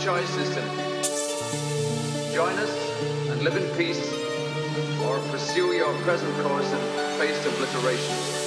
choice is. Join us and live in peace, or pursue your present course and face obliteration.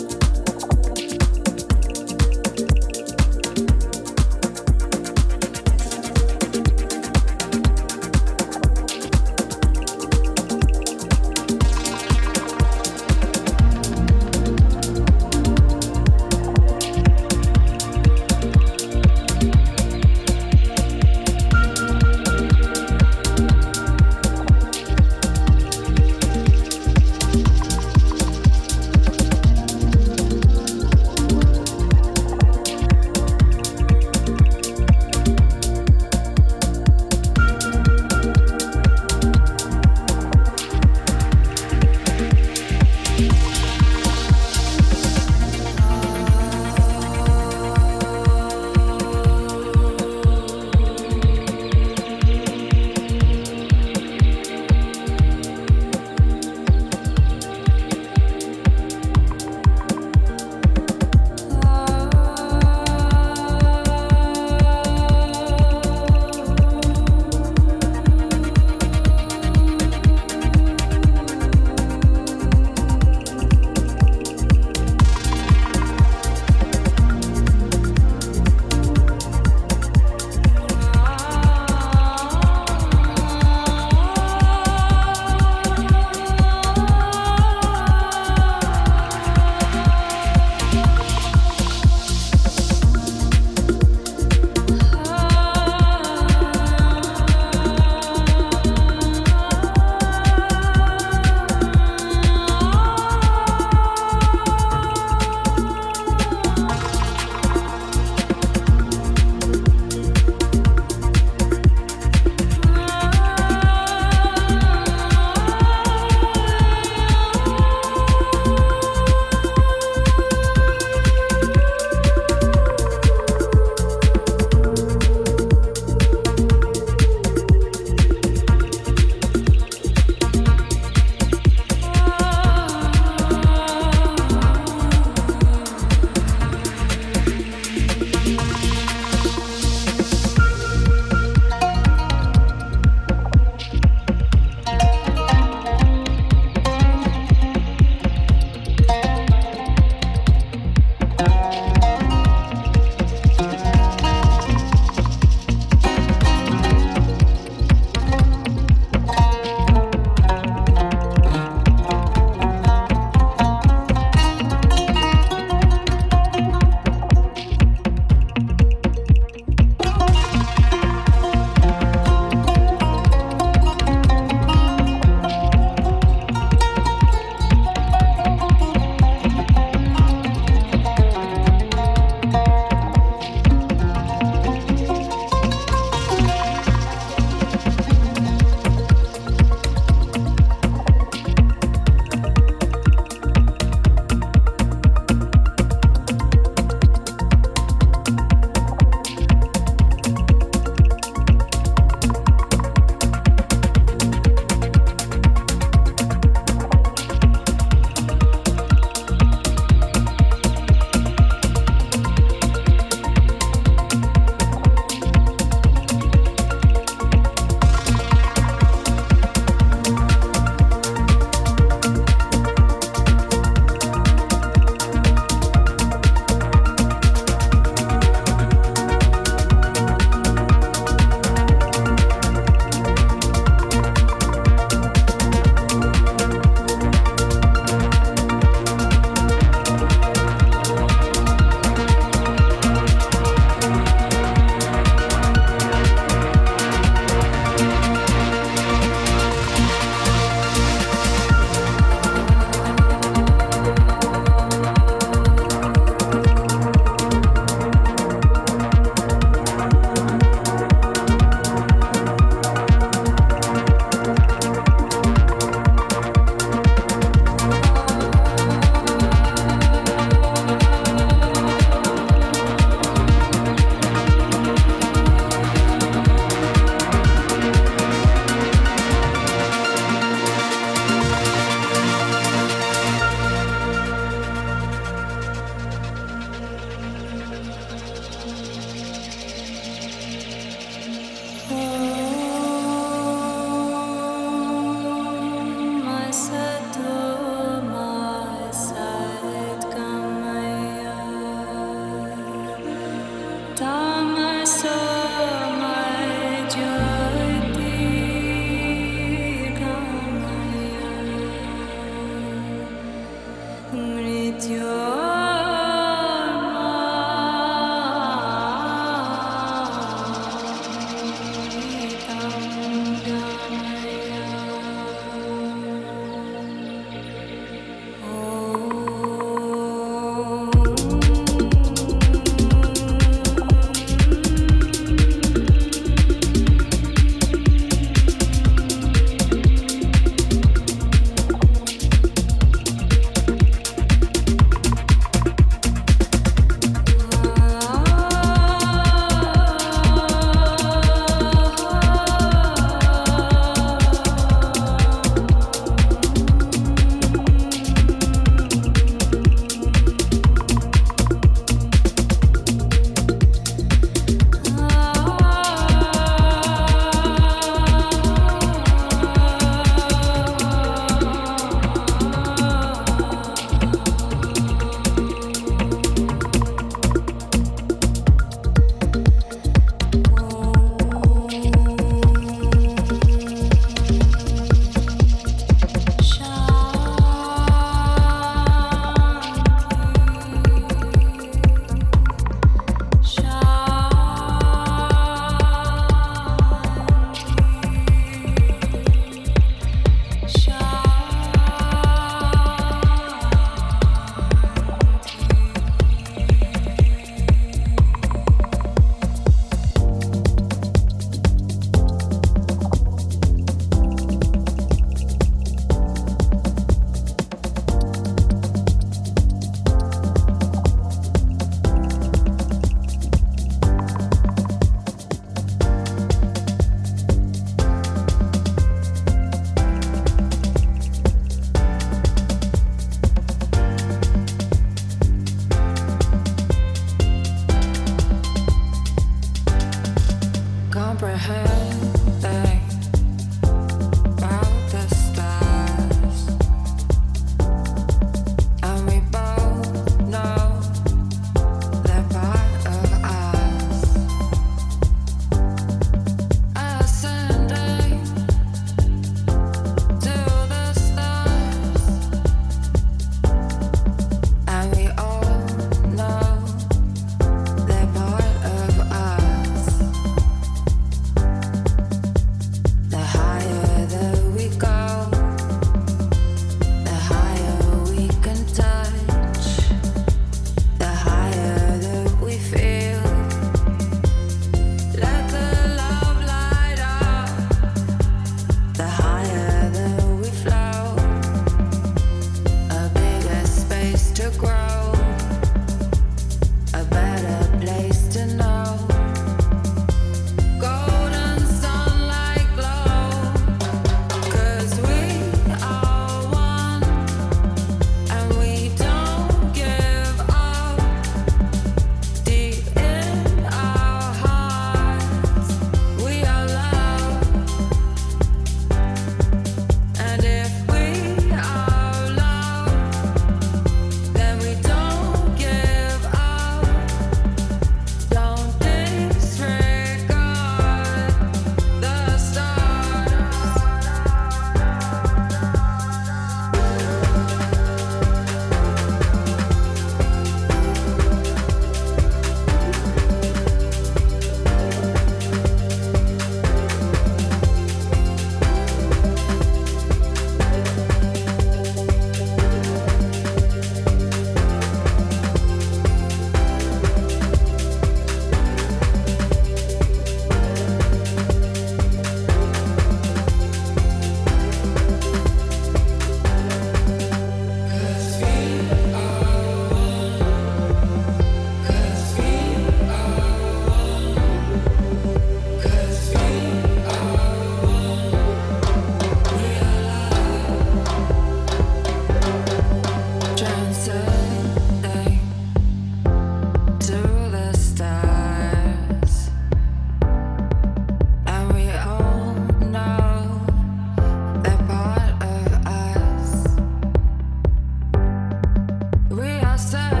outside.